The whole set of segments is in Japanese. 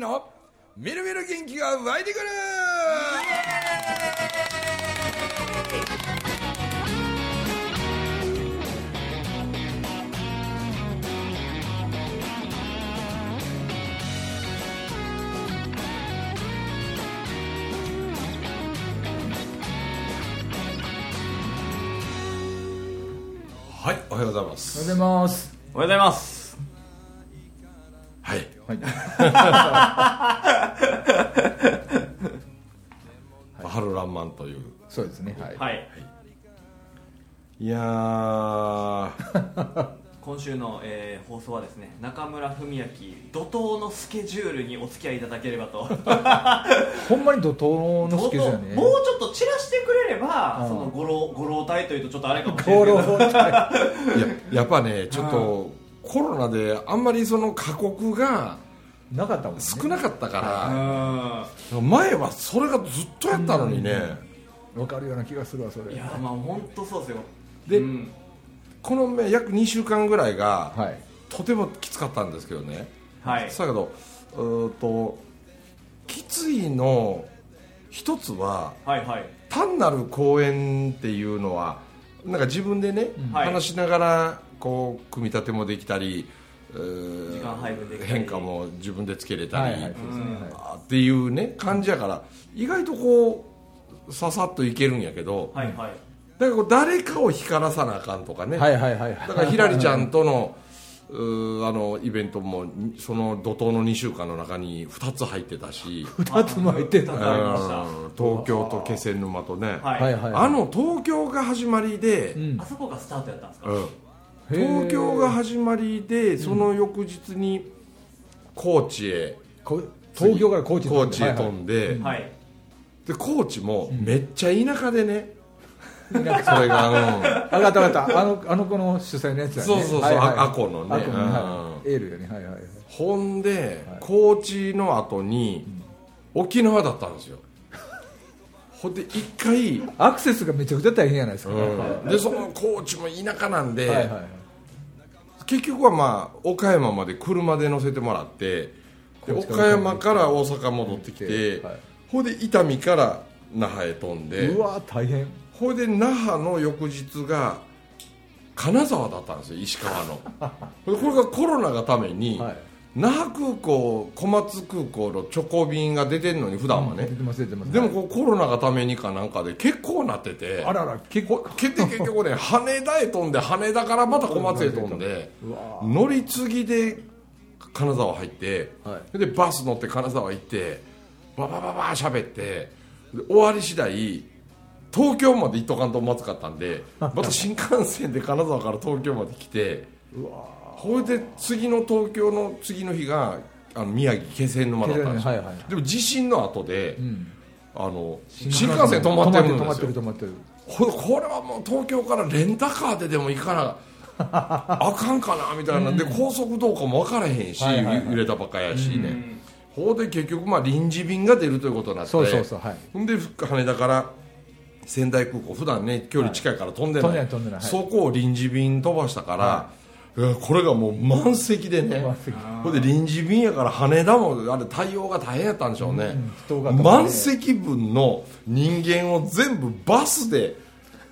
のみるみる元気が湧いてくる。はいおはようございます。おはようございます。おはようございます春らんまんという。そうですね。はい、はい。いやー。今週の、えー放送はですね中村文明怒涛のスケジュールにお付き合いいただければと。ほんまに怒涛のスケジュールね。もうちょっと散らしてくれれば、うん。そのご老ご老体というとちょっとあれかもしれないゴけど ロいややっぱねちょっとコロナであんまりその過酷がなかったもんね。少なかったうから、ん。前はそれがずっとやったのにね、わかるような気がするわそれ。いやまあ本当そうですよ。でうん。このね約2週間ぐらいが、はい。とてもきつかったんですけどね。はい。だけどうときついの一つははいはい。単なる公演っていうのはなんか自分でね、はい。話しながらこう組み立てもできたり変化も自分でつけれたり、はいはい。ね。あっていうね感じやから意外とこうささっといけるんやけど、はいはい。だからこう誰かを光らさなあかんとかね、はいはいはい。はいだからひらりちゃんとのあのイベントもその怒涛の2週間の中に2つ入ってたし。二つも入ってた。東京と気仙沼とね、はい、はいはい。あの東京が始まりで、うん。あそこがスタートやったんですか、うん東京が始まりでその翌日に高知へこ東京から高知に高知へ飛はい。んで,、はい。で高知もめっちゃ田舎でね、はいなんかそれが、うん。あ分かった分かった。あのあの子の主催のやつだね。そうそうそう。はいはいあアコのね。アコのうん。はいエールよね。はいはいはい。ほんで、はい。高知の後に沖縄だったんですよ。ほんで一回、アクセスがめちゃくちゃ大変じゃないですか、うん。でその高知も田舎なんで、はいはいはい結局はまあ岡山まで車で乗せてもらって岡山から大阪戻ってきて、はい。ほんで伊丹から那覇へ飛んでうわ大変。ほいで那覇の翌日が金沢だったんですよ石川の。これがコロナがために、はい那覇空港小松空港の直行便が出てるのに普段はね、出てます出てます。でもこうコロナがためにかなんかで結構なってて。あらら結ほ構結局ね羽田へ飛んで羽田からまた小松へ飛んで乗り継ぎで金沢入って、はでバス乗って金沢行ってババババー喋ってで終わり次第東京まで行っとかんとまずかったんで また新幹線で金沢から東京まで来てうわほいで次の東京の次の日があの宮城気仙沼だったんですよ、はいはいでも地震の後で、うん。あの新幹線止まってるん止まってですよる止まってる。ほこれはもう東京からレンタカーででも行かな あかんかなみたいな。ん。で、高速どうかも分からへんし、はいはいはい。揺れたばっかやしね、ほうで結局まあ臨時便が出るということになってそうそうそうはい。で羽田から仙台空港普段ね距離近いから飛んでない,、はい。そこを臨時便飛ばしたから、い。やこれがもう満席でね。ほんで臨時便やから羽田もあれ対応が大変やったんでしょうね、人が止まって満席分の人間を全部バスで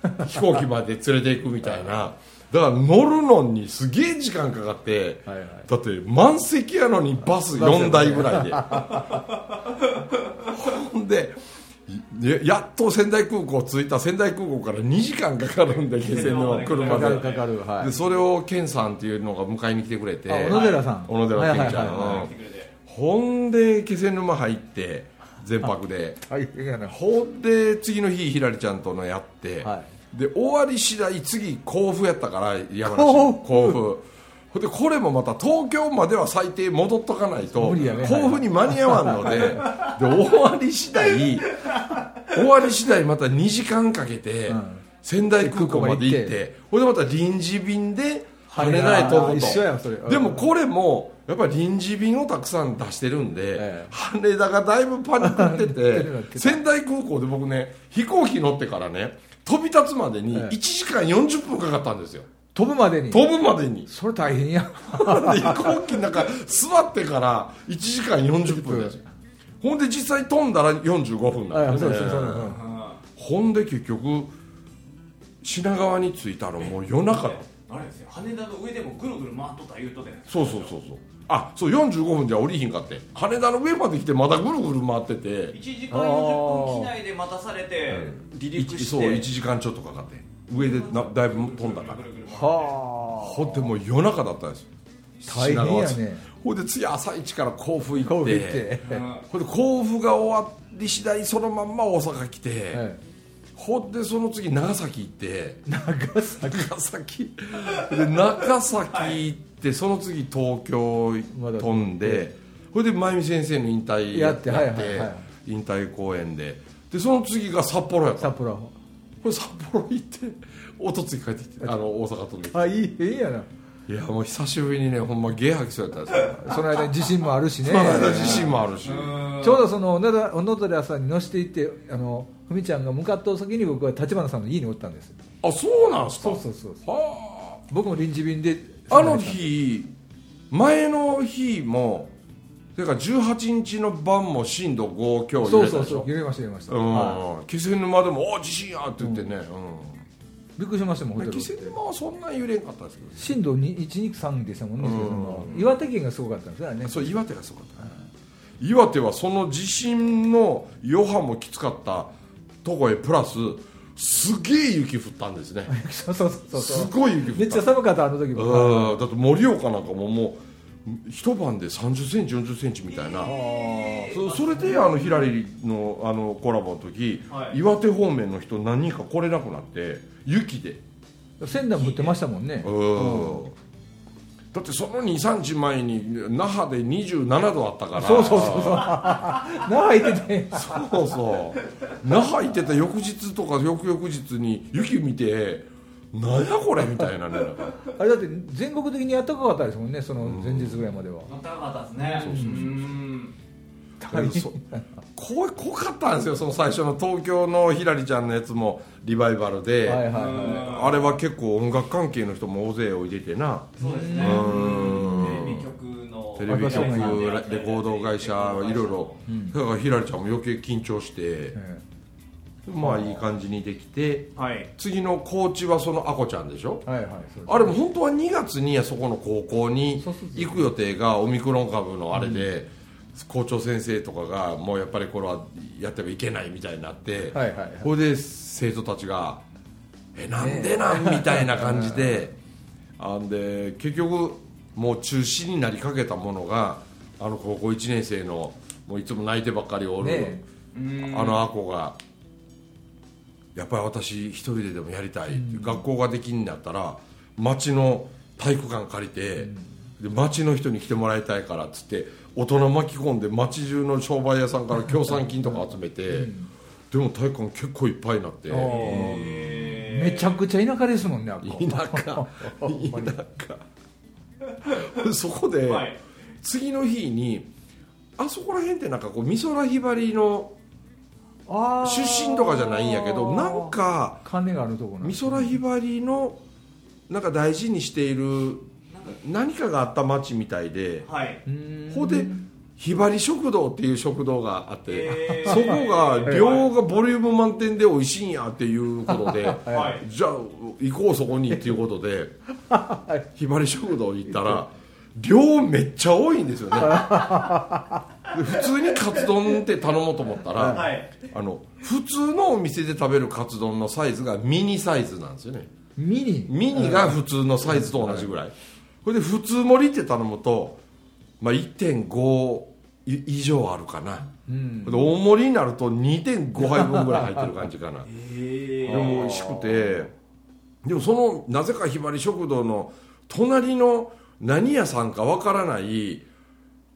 飛行機まで連れていくみたいな。だから乗るのにすげえ時間かかって、はいはい。だって満席やのにバス4台ぐらいで。ほんでややっと仙台空港着いた仙台空港から2時間かかるんで気仙の車で。かかるかかるはい。でそれを健さんっていうのが迎えに来てくれて。あ小野寺さん。小野寺健ちゃん、ほんで気仙沼入って全泊で。ほんで次の日ひらりちゃんとのやって、はで終わり次第次甲府やったから山梨。甲府でこれもまた東京までは最低戻っとかないとね。甲府に間に合わんのでで終わり次第終わり次第また2時間かけて、うん。仙台空港まで行ってほんでまた臨時便で羽田へ飛ぶと。でもこれもやっぱり臨時便をたくさん出してるんで、ええ。羽田がだいぶパニックってなって 仙台空港で僕ね飛行機乗ってからね飛び立つまでにええ。1時間40分かかったんですよ、飛ぶまでに。飛ぶまでに。それ大変や。で飛行機なんか座ってから1時間40分で。すよほんで実際飛んだら45分なんですねほんで結局品川に着いたのもう夜中。だあれですよ。羽田の上でもぐるぐる回っとった言うとでそうそうそうそう。あそう45分じゃ降りひんかって。羽田の上まで来てまだぐるぐる回ってて。1時間40分機内で待たされて離陸して。そう1時間ちょっとかかって上でなだいぶ飛んだから。はほんでもう夜中だったんですよ。大変やね。ほんで次朝一から甲府行って。ほんで甲府が終わり次第そのまんま大阪来て、はい。ほんでその次長崎行って。長崎。長崎。で長崎行ってその次東京飛んでほいで真由美先生の引退やってはいはいはい。引退公演で。でその次が札幌やった。札幌これ札幌行っておとつい帰ってきてあの大阪飛んできてあいいええやな。いやもう久しぶりにねほんまゲー吐きそうやったんですよ。その間に地震もあるしね。その間自信もあるし。ちょうどその小野寺さんに乗せていってあのふみちゃんが向かった先に僕は立花さんの家におったんですあそうなんすか？そうそうそうは僕も臨時便でああの日前の日もそれから18日の晩も震度5強揺そうれたでしょ？そうそう揺れました揺れました、うん。は気仙沼でも「お地震や!」って言ってね、いびっくりしましたもん気仙沼はそんな揺れんかったですけど震度123でしたもんね、うん。岩手県がすごかったんですよねそう岩手がすごかった、岩手はその地震の余波もきつかったとこへプラスすげえ雪降ったんですね。そうそうそうそう。すごい雪降った。めっちゃ寒かったあの時も。うん。だって盛岡なんかももう一晩で3 0センチ4 0センチみたいな。あそそれであのヒラリーのあのコラボの時、はい。岩手方面の人何人か来れなくなって雪で。あ仙台も降ってましたもんね。うん。だってその23日前に那覇で27度あったから。そうそうそうそう。那覇行ってて。そうそう。那覇行ってた翌日とか翌々日に雪見てなんやこれみたいなねあれだって全国的に暖かかったですもんねその前日ぐらいまでは、暖かかったですね。そうそうそうそう。こう濃かったんですよその最初の東京のひらりちゃんのやつもリバイバルで、はいはいはあれは結構音楽関係の人も大勢おいでてな。そうですね。うん。テレビ局のテレコード会社いろいろ。だからひらりちゃんも余計緊張して。い、えまあいい感じにできてはい。次のコーチはそのあこちゃんでしょ？えはいはいあれも本当は2月にそこの高校に行く予定がオミクロン株のあれで、校長先生とかがもうやっぱりこれはやってはいけないみたいになって、はいはいはい。これで生徒たちが「えなんでなん?」みたいな感じで あんで結局もう中止になりかけたものがあの高校1年生のもういつも泣いてばっかりおる、ねあのあこがやっぱり私一人ででもやりたい、学校ができんなったら町の体育館借りて、で町の人に来てもらいたいからっつって大人巻き込んで町中の商売屋さんから協賛金とか集めて、でも体育館結構いっぱいになって。めちゃくちゃ田舎ですもんね田舎。田舎。そこで、はい。次の日にあそこら辺ってなんかこう美空ひばりの出身とかじゃないんやけどなんか関連があるところなん美空ひばりのなんか大事にしている何かがあった町みたいではい、ほんでひばり食堂っていう食堂があって、えー。そこが量がボリューム満点で美味しいんやっていうことで はい。じゃあ行こうそこにっていうことでひばり食堂行ったら量めっちゃ多いんですよね。で 普通にカツ丼って頼もうと思ったら、はい。あの普通のお店で食べるカツ丼のサイズがミニサイズなんですよね。ミニ？ミニが普通のサイズと同じぐらい。これで普通盛りって頼むと、まあ、1.5い以上あるかな、うん。で大盛りになると2.5杯分ぐらい入ってる感じかな。えでも美味しくてでもそのなぜかひばり食堂の隣の何屋さんかわからない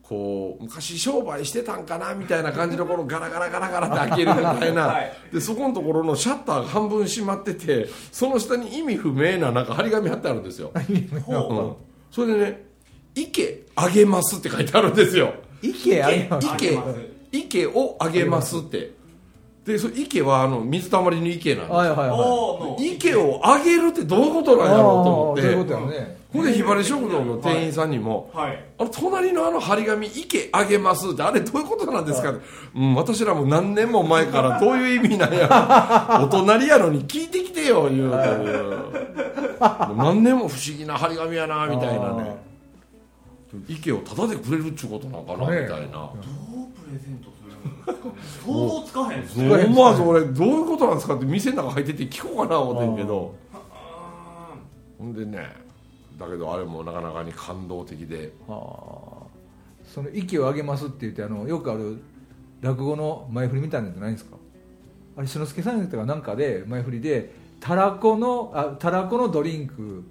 こう昔商売してたんかなみたいな感じのこのガラガラガラガラって開けるみたいな、はい。でそこのところのシャッターが半分閉まっててその下に意味不明ななんか張り紙貼ってあるんですよ、うん、それでね「池あげます」って書いてあるんですよ。池あげます。池池をあげますって。でそ池はあの水たまりの池なんですよ。はいはい池を上げるってどういうことなんやろうと思って。あーそういうことやねほんでひばり食堂の店員さんにも、はい。あの隣のあの張り紙池あげますってあれどういうことなんですかって、うん、私らも何年も前からどういう意味なんや お隣やのに聞いてきてよ言うて 何年も不思議な張り紙やなみたいなね。池をタダでくれるっちゅうことなんかな、ねみたいな。どうプレゼントする想像つかへん。です思わず俺どういうことなんですかって店の中入ってて聞こうかな思ってんけど。あほんでねだけどあれもなかなかに感動的で。はあ。その息を上げますって言ってあのよくある落語の前振りみたいなのってないんですか？あれ志の輔さんとかなんかで前振りでたらこのあたらこのドリンク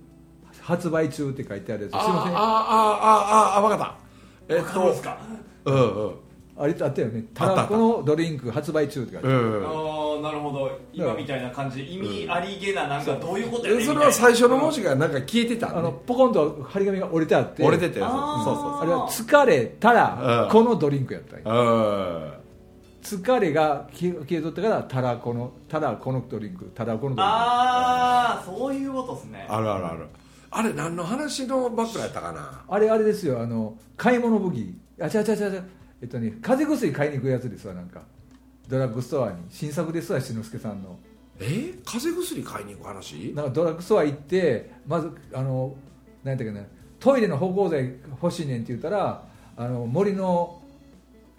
発売中って書いてあるやつ。すいません。あーあーあーあ分かった。えーわかるんですか？うんうんあれあったよね。たらこのドリンク発売中って書いてある、うん。あーなるほど。今みたいな感じ。で意味ありげななんかどういうことやねんそれは最初の文字がなんか消えてた。あのねポコンと張り紙が折れてあって。折れてたよあー。そうそうあれは疲れたうんらこのドリンクやったんや。そう疲れが消え消えとったからたらこのたらこのドリンクたらこのドリンク。ああそういうことですね。うんあるあるある。あれ何の話のバックやったかな？あれあれですよ。あの買い物武器あ違う違う違う違うえっとね風邪薬買いに行くやつですわなんか。ドラッグストアに。新作ですわ志の輔さんの。え？風邪薬買いに行く話？なんかドラッグストア行ってまずあの何やったっけなトイレの芳香剤欲しいねんって言ったらあの森の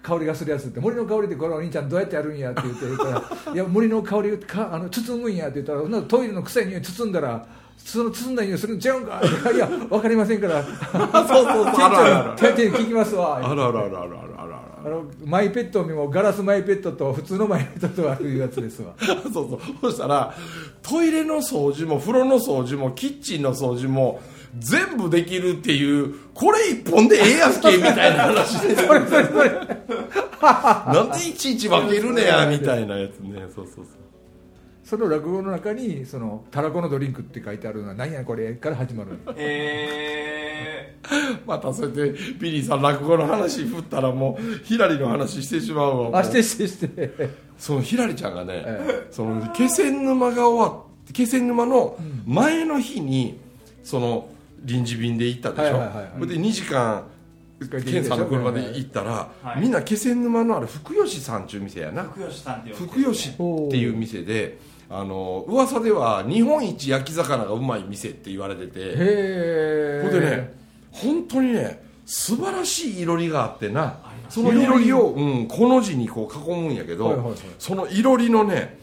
香りがするやつって森の香りってこれお兄ちゃんどうやってやるんやって言ってら いや森の香りかあの包むんやって言ったらトイレの臭い匂い包んだらその包んだ匂いするんちゃうんかいや分かりませんから。そうそうそうあるあ聞きますわ。あるあるあるあるあるあるあのマイペットにもガラスマイペットと普通のマイペットとあるやつですわ。そうそう。そしたらトイレの掃除も風呂の掃除もキッチンの掃除も全部できるっていうこれ一本でええやんけみたいな話で それそれそれ。なんでいちいち分けるねやみたいなやつね。そうそうそうその落語の中にそのたらこのドリンクって書いてあるのは何やこれから始まるえまたそうやってビリーさん落語の話振ったらもうひらりの話してしまうわあしてしてして。そのひらりちゃんがね、えその気仙沼が終わって気仙沼の前の日にその臨時便で行ったでしょ、はいはいで2時間健さんの車で行ったら、はい。みんな気仙沼のあれ福吉さんちゅう店やー、な。福吉さんって呼んで福吉っていう店であの噂では日本一焼き魚がうまい店って言われてて。ほんでね本当にね素晴らしいいろりがあってな。そのいろりを、うん、この字にこう囲むんやけど、はいはいはい。そのいろりのね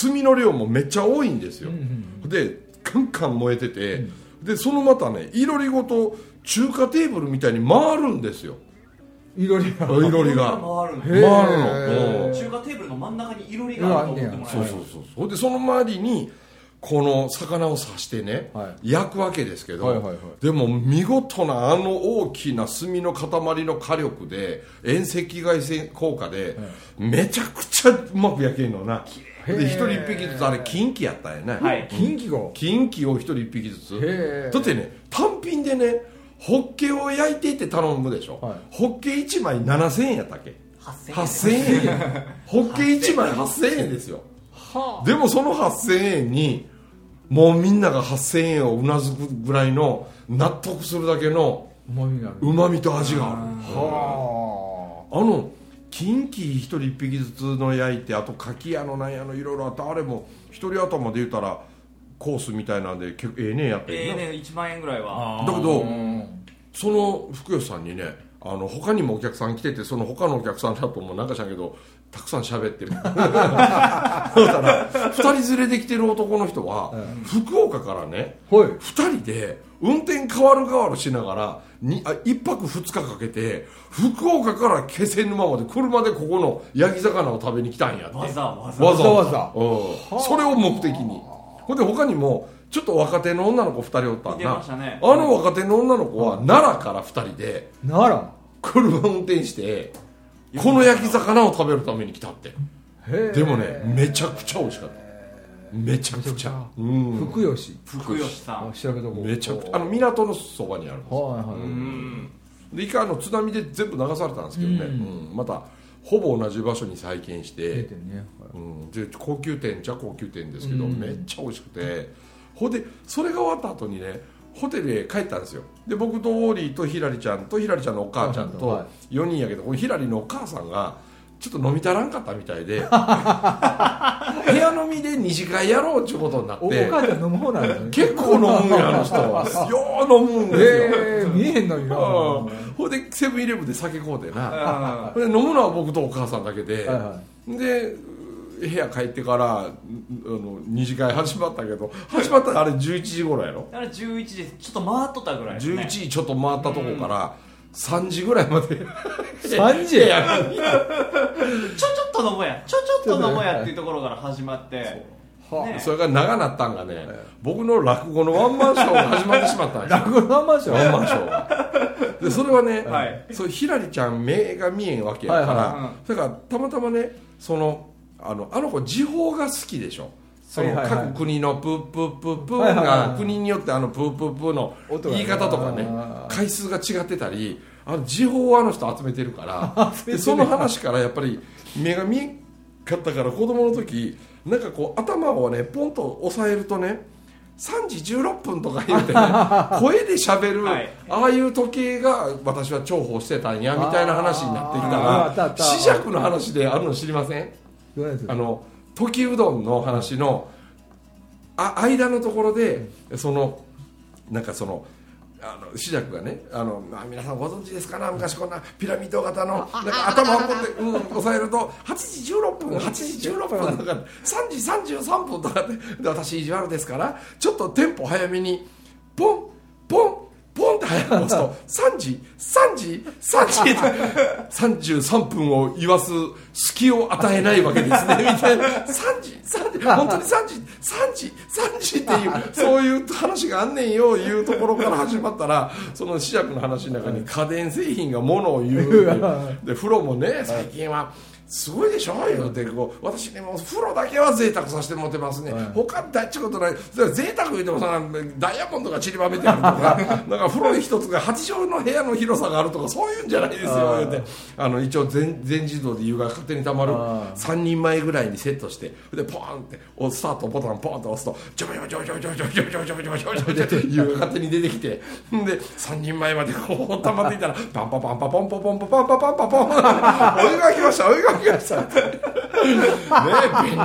炭の量もめっちゃ多いんですよ、うんうんでカンカン燃えてて、でそのまたねいろりごと中華テーブルみたいに回るんですよいろりが。いろりが。回るの。中華テーブルの真ん中にいろりがあると思ってもらえる。そうそうそうそう。でその周りにこの魚を刺してね、は焼くわけですけど、はいはいはい。でも見事なあの大きな炭の塊の火力で遠赤外線効果で、めちゃくちゃうまく焼けるのな。で一人一匹ずつあれ金器やったんやね、はい。近畿号金器を一人一匹ずつ。だってね単品でねホッケを焼いてって頼むでしょ、はい。ホッケ1枚7000円やったっけ？8000 8000円。ホッケ1枚8000円ですよ。はでもその8000円にもうみんなが8000円をうなずくぐらいの納得するだけのうまみがある。うまみと味があるはあの金器一人一匹ずつの焼いてあとかき屋のなんやのいろいろあってあれも一人頭で言うたらコースみたいなんで結構ええねやってええね1万円ぐらいは。だけどその福吉さんにねあの他にもお客さん来ててその他のお客さんだともうなんかしらんけどたくさん喋ってる。だから2人連れてきてる男の人は、福岡からねはい。2人で運転変わる変わるしながらにあ1泊2日かけて福岡から気仙沼まで車でここの焼き魚を食べに来たんやって。わざわざ。わざわざ。うん。それを目的にほんで他にもちょっと若手の女の子2人おったん見てなましたね。あの若手の女の子は奈良から2人でなら車運転してこの焼き魚を食べるために来たって。へえ。でもねめちゃくちゃ美味しかった。めちゃくちゃ。うん。福吉福吉さあん調べとこう。めちゃくちゃ。あの港のそばにあるんですはいはいうん。で一回あの津波で全部流されたんですけどね、うん。うん。またほぼ同じ場所に再建し出ててるねうん、で高級店じゃ高級店ですけど、うん。めっちゃ美味しくて。ほんでそれが終わった後にねホテルへ帰ったんですよ。で僕とオーリーとひらりちゃんとひらりちゃんのお母ちゃんとは4人やけどこのひらりのお母さんがちょっと飲み足らんかったみたいで。部屋飲みで二次会やろうっていうことになっおおて母ちゃん飲む方なんですね。結構飲むんやあの人は。よう飲むんですよ、ええ見えへんのになうん。はほんでセブンイレブンで酒買うてな。あほんで飲むのは僕とお母さんだけで、いはで部屋帰ってからんあの二次会始まったけど始まったらあれ11時頃やろ？あれ11時ちょっと回っとったぐらいですね。11時ちょっと回ったとこから3時ぐらいまで。3時？部屋にちょちょっと飲もうや。ちょちょっと飲もうやっていうところから始まって。はねそれが長なったんがね僕の落語のワンマンショーが始まってしまったんですよ。落語のまんまでしょワンマンショー。がでそれはね、はい。そうひらりちゃん目が見えんわけやから、はいはい。うん。それからたまたまねそのあのあの子時報が好きでしょ？その各国のプープープープーがはい国によってあのプープープーの言い方とかね回数が違ってたりあの時報をあの人集めてるから その話からやっぱり目が見えんかったから子供の時なんかこう頭をねポンと押さえるとね3時16分とか言うてね 声で喋る、はい。ああいう時計が私は重宝してたんやみたいな話になってきたら磁石の話であるの知りません？あの時うどんの話のあ間のところでそのなんかそのあのがねあの、まあ、皆さんご存知ですかな？昔こんなピラミッド型のなんか頭をこって、うん、押さえると8時16分8時16分とか3時33分とかで私意地悪ですからちょっとテンポ早めにポンポンポンって早く押すと3時3時3時33分を言わす隙を与えないわけですね みたいな。3時3時本当に3時3時3時っていうそういう話があんねんよいうところから始まったらその磁石の話の中に家電製品がものを言う。で風呂もね最近はすごいでしょ？言うてこう私ねもう風呂だけは贅沢させてもらってますね、はい。他大っちことない。贅沢言うてもそんなダイヤモンドが散りばめてあるとか なんか風呂一つが8畳の部屋の広さがあるとかそういうんじゃないですよ言うて。あの一応全全自動で湯が勝手にたまるあー3人前ぐらいにセットしてでポーンっておスタートボタンポーンと押すとジョジョジョジョジョジョジョジョジョジョジョジョジョって湯が勝手に出てきてで3人前までこう溜まっていったらパンパパンパポンポポンポパンパパンパポンお湯が来ましたお湯が来ましたね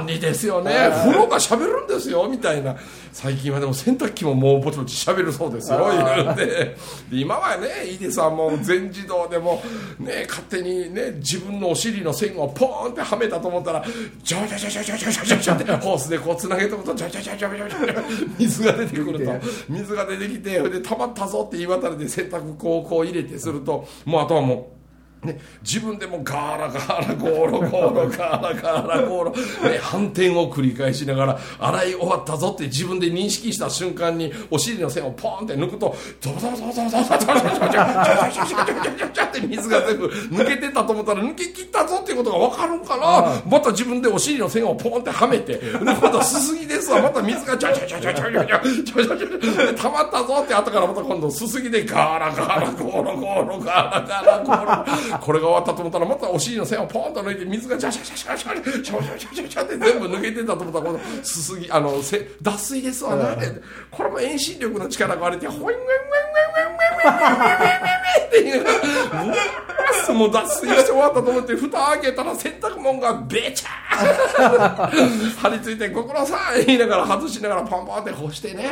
便利ですよね。風呂が喋るんですよみたいな。最近はでも洗濯機ももうぼちぼち喋るそうですよ言うて。で今はねいいですわもう全自動でもね勝手にね自分のお尻の線をポーンってはめたと思ったらジョジョジョジョジョジョジョジョジョってホースでこうつなげておくとジョジョジョジョジョジョジョ水が出てくると水が出てきてそれで溜まったぞって言い渡れて洗濯こうこう入れてするともうあとはもうね、自分でもガーラガーラゴーロゴーロガーラガーラゴーロ、ね、反転を繰り返しながら洗い終わったぞって自分で認識した瞬間にお尻の線をポーンって抜くとドドドドドドドドドドドドドドドドドって水が全部抜けてたと思ったら抜け切ったぞっていうことが分かるんかなまた自分でお尻の線をポーンってはめてまたすすぎですわまた水がジャジャジャジャジャジャジャジャジャジャジャで溜まったぞって後からまた今度すすぎでガーラガーラゴーロゴーロガーラガーラゴーロこれが終わったと思ったらまたお尻の線をポンと抜いて水がジャシャシャシャシャシャシャシャシャシャって全部抜けてたと思ったらこのすすぎあのせ脱水ですわね。これも遠心力の力があれてほいんウェンウェンウェンウェンウェンウェンウェンウェンウェンウェンって言いもう脱水して終わったと思って蓋開けたら洗濯物がべちゃー張り付いてご苦労さん言いながら外しながらパンパンって干してね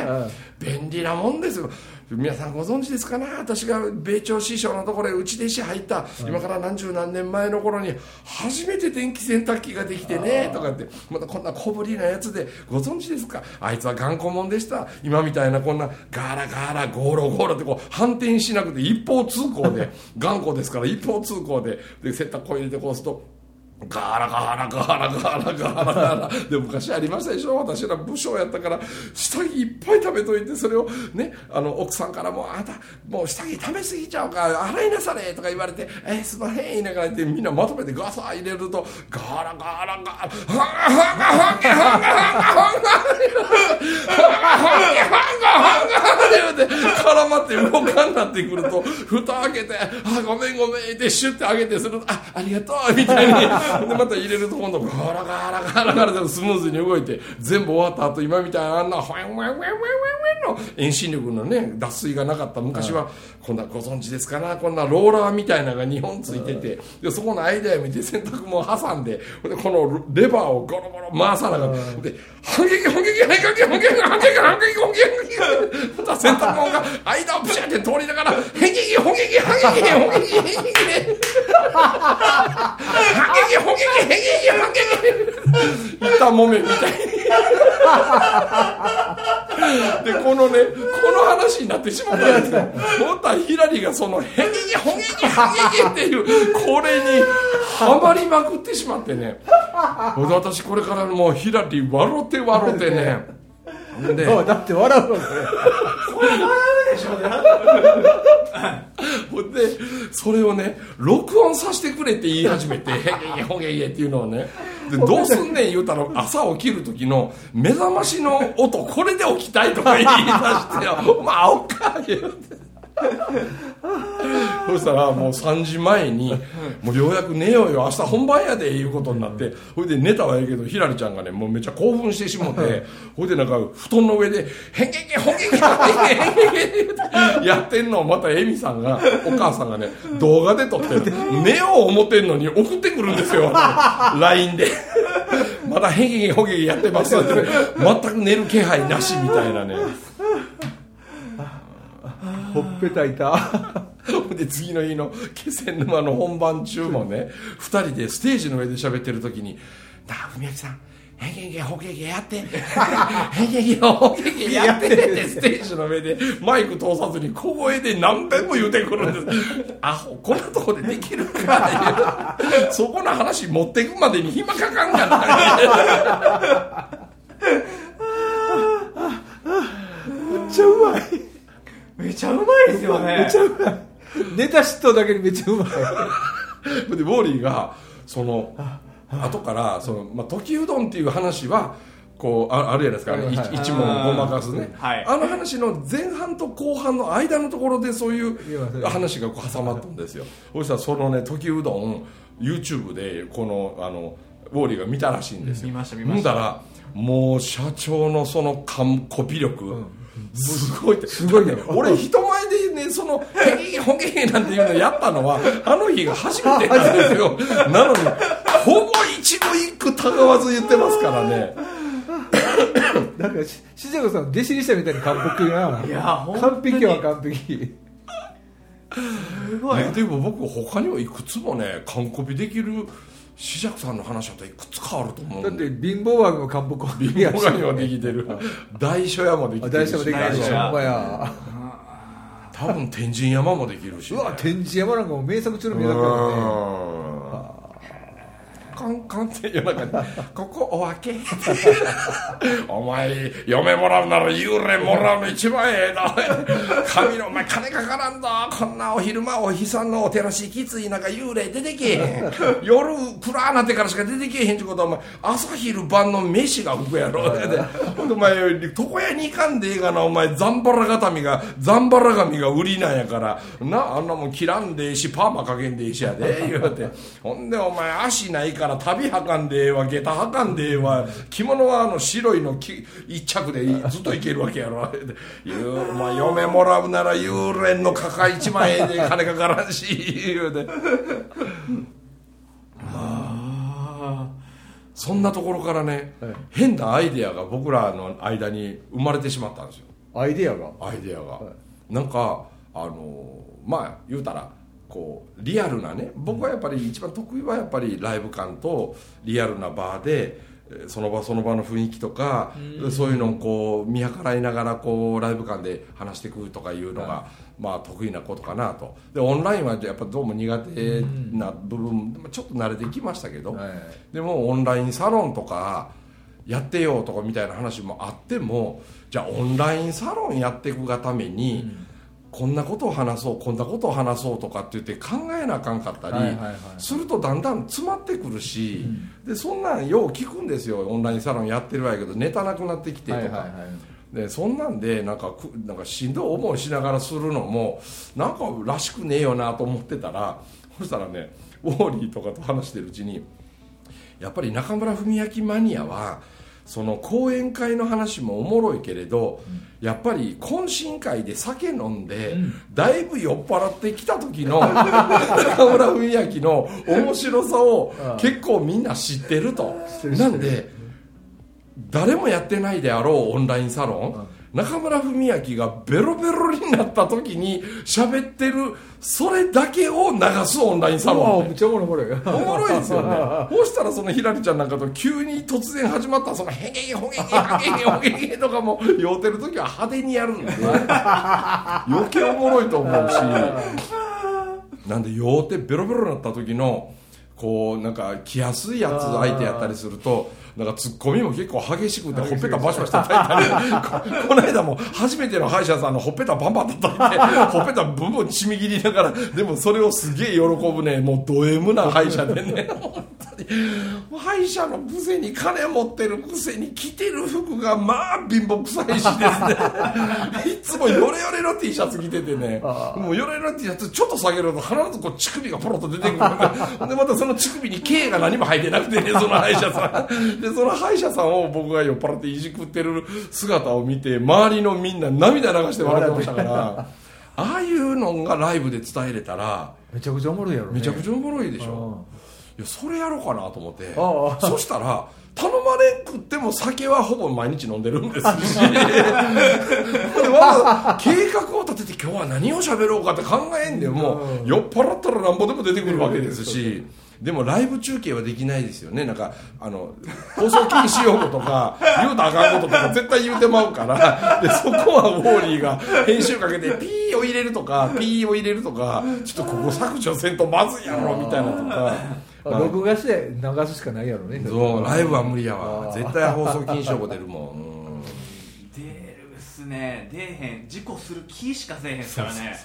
便利なもんですよ皆さんご存知ですかな？私が米朝師匠のところへ内弟子入った今から何十何年前の頃に初めて電気洗濯機ができてねとかってまたこんな小ぶりなやつでご存知ですか？あいつは頑固者でした。今みたいなこんなガーラガーラゴーロゴーロってこう反転しなくて一方通行で 頑固ですから一方通行でで洗濯機入れてこうするとガーラガーラガーラガーラガーラガーラ。で昔ありましたでしょ？私ら武将やったから下着いっぱい食べといてそれをねあの奥さんからも「あなたもう下着食べ過ぎちゃうから洗いなされ」とか言われて「えー、すません」言いながらってみんなまとめてガサ入れるとガーラガーラガーラハンガハンガハンガハンガハンガハンガハンガハンガハンガハンガハンガ言うで絡まって動かんなってくると蓋開けて「あごめんごめん」ってシュッて開けてすると「あありがとう」みたいに でまた入れると今度ガラガラガラガラでスムーズに動いて全部終わった後今みたいなあんなホヤホヤホヤホヤホヤの遠心力のね脱水がなかった。昔はこんなご存知ですかなこんなローラーみたいなのが2本ついててでそこの間を見て洗濯物挟んででこのレバーをゴロゴロ回さながらで反撃反撃反撃反撃反撃反撃反撃反撃また洗濯物が間をプシャって通りながら反撃反撃反撃反撃反撃。反撃反撃反撃反撃一旦もめみたいに。でこのねこの話になってしまったんですよ。本当はヒラリーがその「へぎぎほげぎはげぎ」っていうこれにハマりまくってしまってね。ほんで私これからもうヒラリー笑って笑ってねで だって笑うわ これ ほんでそれをね録音させてくれって言い始めて「へげげほげげ」っていうのをね。でどうすんねん言うたら朝起きる時の目覚ましの音これで起きたいとか言い出して 「お前青か」言うて。そしたらもう3時前に「もうようやく寝ようよ明日本番やで」いうことになってほいで寝たはいいけどひらりちゃんがねもうめっちゃ興奮してしもてほいでなんか布団の上で「へんげげほんげげほんげげへんげげ」ってやってんのをまたエミさんがお母さんがね動画で撮って寝よう思ってんのに送ってくるんですよ LINE で。まだへげげほげげやってますって全く寝る気配なしみたいなねほっぺたい。たで次の日の気仙沼の本番中もね2人でステージの上で喋ってる時に「なあ文明さんへげげほげげやってへげげほげげやって」って。ステージの上でマイク通さずに小声で何遍も言うてくるんです「アホこんなとこでできるか」そこの話持っていくまでに暇かかんかな めっちゃうまいめちゃうまいですよね。めっちゃうまい。ネタ知っとだけにめっちゃうまい。でウォーリーがその後からその、まあ、時うどんっていう話はこうああるじゃないですか、はい一一問をごまかすね、はい。あの話の前半と後半の間のところでそういう話が挟まったんですよ。そしたらそのね時うどん YouTube でこのあのウォーリーが見たらしいんですよ。見ました見ました。んだらもう社長のそのかんコピ力、すごいって。すごいね俺人前でねその「へぎほげげ」なんていうのやったのはあの日が初めてなんですよ。なのにほぼ一語一句たがわず言ってますからね。なんかししじゃこさん弟子にしたみたいに完璧な。いや完に璧は完璧。すごい。でも僕他にはいくつもね完コピできる紫尺さんの話だといくつかあると思うだって貧乏枠も完璧貧乏神もできてる大書屋もできてるし。大丈夫できる大丈夫ほんまや多分天神山もできるし、ね、うわ天神山なんかもう名作中の名作だからね。うんカンカンって夜中に「ここお分け」お前嫁もらうなら幽霊もらうの一番ええな。神のお前金かからんぞ。こんなお昼間お日さんのお照らしきつい中幽霊出てけへん。夜暗なってからしか出てけへんってことはお前朝昼晩の飯が浮くやろ。ほんでお前床屋に行かんでええがなお前ザンバラ髪がザンバラ髪が売りなんやから。なあんなもん切らんでええしパーマかけんでええしやで言うて。ほんでお前足ないから旅はかんでええわ下駄はかんでええわ着物はあの白いのき一着でずっといけるわけやろ。で。言うお前嫁もらうなら幽霊のかか一万円で金かからんし言うて。そんなところからね、はい変なアイデアが僕らの間に生まれてしまったんですよ。アイデアが？アイデアが、はなんかあのまあ言うたらこうリアルなね僕はやっぱり一番得意はやっぱりライブ感とリアルなバーでえーその場その場の雰囲気とか、そういうのをこう見計らいながらこうライブ感で話していくとかいうのが、まあ得意なことかなと。でオンラインはやっぱどうも苦手な部分、まあちょっと慣れてきましたけど、はい。でもオンラインサロンとかやってよとかみたいな話もあってもじゃあオンラインサロンやっていくがために、こんなことを話そうこんなことを話そうとかって言って考えなあかんかったり、するとだんだん詰まってくるし、でそんなんよう聞くんですよオンラインサロンやってるわやけどネタなくなってきてとか、でそんなんでなんかくなんかしんどい思いしながらするのもなんからしくねえよなと思ってたらそしたらねウォーリーとかと話してるうちにやっぱり中村文明マニアはその講演会の話もおもろいけれど、やっぱり懇親会で酒飲んで、だいぶ酔っ払ってきた時の 中村文明の面白さを結構みんな知ってると。なんで誰もやってないであろうオンラインサロン、中村文明がベロベロになった時に喋ってるそれだけを流すオンラインサロンめっちゃおもろいおもろいですよね。そうしたらそのひらりちゃんなんかと急に突然始まったそのヘゲゲホゲゲハゲゲホゲゲとかも酔うてる時は派手にやるんで 余計おもろいと思うし。なんで酔うてベロベロになった時のこうなんか来やすいやつ相手やったりするとなんかツッコミも結構激しくてほっぺたバシバシ叩いたり。こ この間も初めての歯医者さんのほっぺたバンバン叩いてほっぺたブンブンちみ切りながらでもそれをすげえ喜ぶね。もうド M な歯医者でね。本当に。歯医者のくせに金持ってるくせに着てる服がまあ貧乏くさいしですね。いつもヨレヨレの T シャツ着ててね。もうヨレヨレの T シャツちょっと下げると必ずこう乳首がポロッと出てくるでまたその乳首に K が何も入ってなくてねその歯医者さんでその歯医者さんを僕が酔っ払っていじくってる姿を見て周りのみんな涙流して笑ってましたからああいうのがライブで伝えれたらめちゃくちゃおもろいやろね。めちゃくちゃおもろいでしょ。いやそれやろうかなと思って。そしたら頼まれんくっても酒はほぼ毎日飲んでるんですし。計画を立てて今日は何を喋ろうかって考えんでもうん。酔っ払ったらなんぼでも出てくるわけですしでもライブ中継はできないですよね。なんかあの放送禁止用語とか 言うたらあかんこととか絶対言うてまうから。でそこはウォーリーが編集かけてピーを入れるとかピーを入れるとかちょっとここ削除せんとまずいやろみたいなとか。あ録画して流すしかないやろね。そうライブは無理やわ。絶対放送禁止用語出るもんね出えへん事故する気しかせえへんっすからね。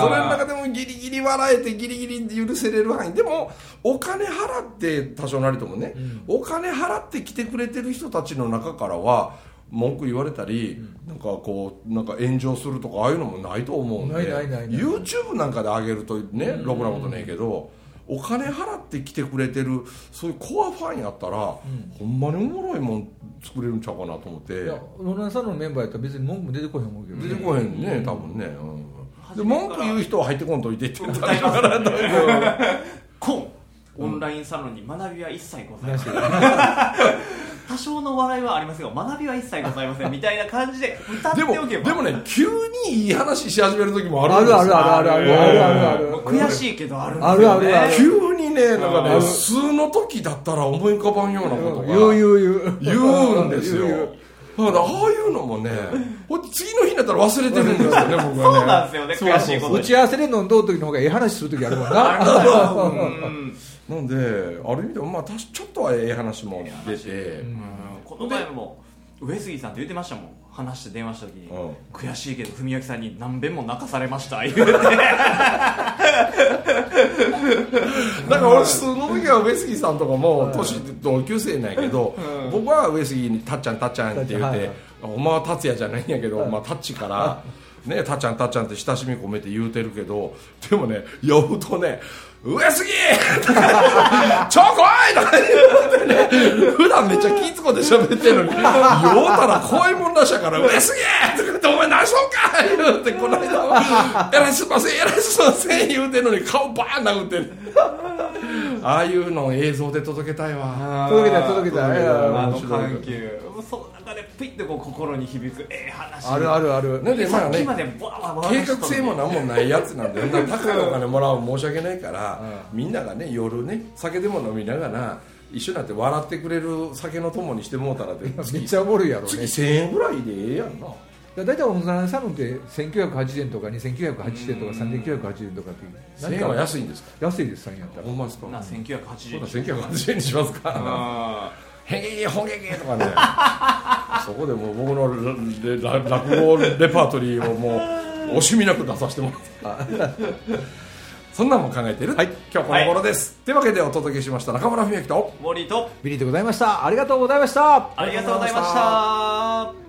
それの中でもギリギリ笑えてギリギリ許せれる範囲。でもお金払って多少なりともね、お金払って来てくれてる人たちの中からは文句言われたり、なんかこうなんか炎上するとかああいうのもないと思うんでないないないない。YouTube なんかで上げるとねろくなことねえけど、お金払って来てくれてるそういうコアファンやったら、ほんまにおもろいもん作れるんちゃうかなと思って。いやオンラインサロンのメンバーやったら別に文句も出てこへん思うけどね。出てこへんね多分ね、うん。で文句言う人は入ってこんといてって言ったらだけどコンオンラインサロンに学びは一切ございません 多少の笑いはありますが学びは一切ございませんみたいな感じで歌ってでもおけば。でもね急にいい話し始める時もあるあるんですよ。あるあるあるあるある悔しいけどあるんですあよ、ね、るあるある。急にねなんかね数の時だったら思い浮かばんようなことが言う言う言う。言うんですよああいうのもね次の日になったら忘れてるんですよね僕はね。そうなんですよねそう悔しいこと打ち合わせで飲んどう時の方がええ話する時あるもんな。うん。なんである意味でもまあちょっとはええ話も出て。この前も上杉さんって言ってましたもん話して電話した時に、うん。悔しいけど文明さんに何遍も泣かされました言うて。だから俺普通の時は上杉さんとかも年同級生なんやけど、僕は上杉に「たっちゃんたっちゃん」って言ってはいはい「お前は達也じゃないんやけど、まあ、タッチから。ね、たっちゃんたっちゃんって親しみ込めて言うてるけどでもね酔うとね「上杉！ちょこい!」とか言うてね。普段めっちゃ気ぃつこで喋ってるのに。酔うたら怖いもんらしやから「上杉!」とか言って「お前何しとんか!」言うてこの間「えらいすいません。えらいすいません」言うてんのに顔バーン殴ってるああいうのを映像で届けたいわ。届けたい届けたあの緩急その中でピッとこう心に響くええ話。あるあるある。なんでまあね計画性も何もないやつなんで 高いお金もらうの申し訳ないから、みんながね夜ね酒でも飲みながら一緒になって笑ってくれる酒の友にしてもうたらでめっ月ちゃおもろいやろね。月1000円ぐらいでええやんな大体オンラインサロンって1980円とか2980円とか3980円とかって1000円は安いんですか？安いです3円やったら。ほんまですか？なそう1980だ円1980円にしますか？あへげほげげとかね。そこでもう僕の落語レパートリーをもう惜しみなく出させてもらって。そんなんも考えてる、はい。今日この頃です、というわけでお届けしました中村文明と森と。ビリーでございました。ありがとうございました。ありがとうございました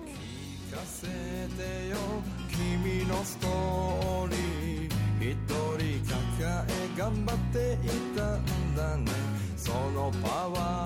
頑